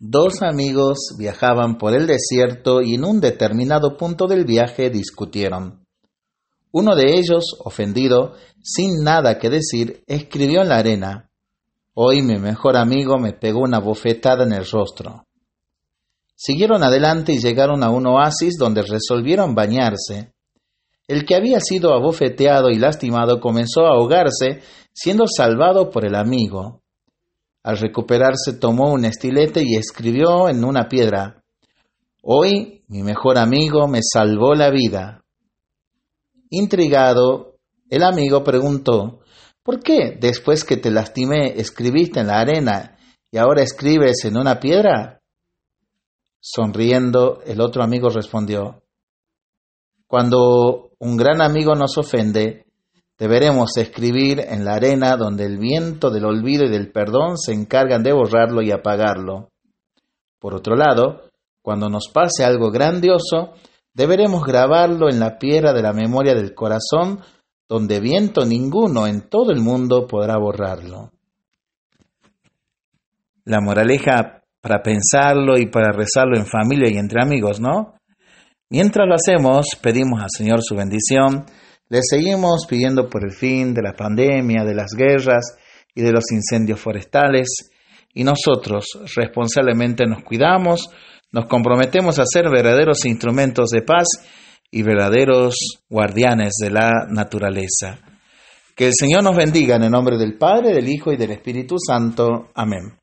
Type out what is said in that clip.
Dos amigos viajaban por el desierto y en un determinado punto del viaje discutieron. Uno de ellos, ofendido, sin nada que decir, escribió en la arena Hoy mi mejor amigo me pegó una bofetada en el rostro. Siguieron adelante y llegaron a un oasis donde resolvieron bañarse. El que había sido abofeteado y lastimado comenzó a ahogarse, siendo salvado por el amigo. Al recuperarse tomó un estilete y escribió en una piedra, Hoy mi mejor amigo me salvó la vida. Intrigado, el amigo preguntó, ¿Por qué después que te lastimé escribiste en la arena y ahora escribes en una piedra? Sonriendo, el otro amigo respondió, Cuando un gran amigo nos ofende, Deberemos escribir en la arena donde el viento del olvido y del perdón se encargan de borrarlo y apagarlo. Por otro lado, cuando nos pase algo grandioso, deberemos grabarlo en la piedra de la memoria del corazón, donde viento ninguno en todo el mundo podrá borrarlo. La moraleja para pensarlo y para rezarlo en familia y entre amigos, ¿no? Mientras lo hacemos, pedimos al Señor su bendición le seguimos pidiendo por el fin de la pandemia, de las guerras y de los incendios forestales y nosotros responsablemente nos cuidamos, nos comprometemos a ser verdaderos instrumentos de paz y verdaderos guardianes de la naturaleza. Que el Señor nos bendiga en el nombre del Padre, del Hijo y del Espíritu Santo. Amén.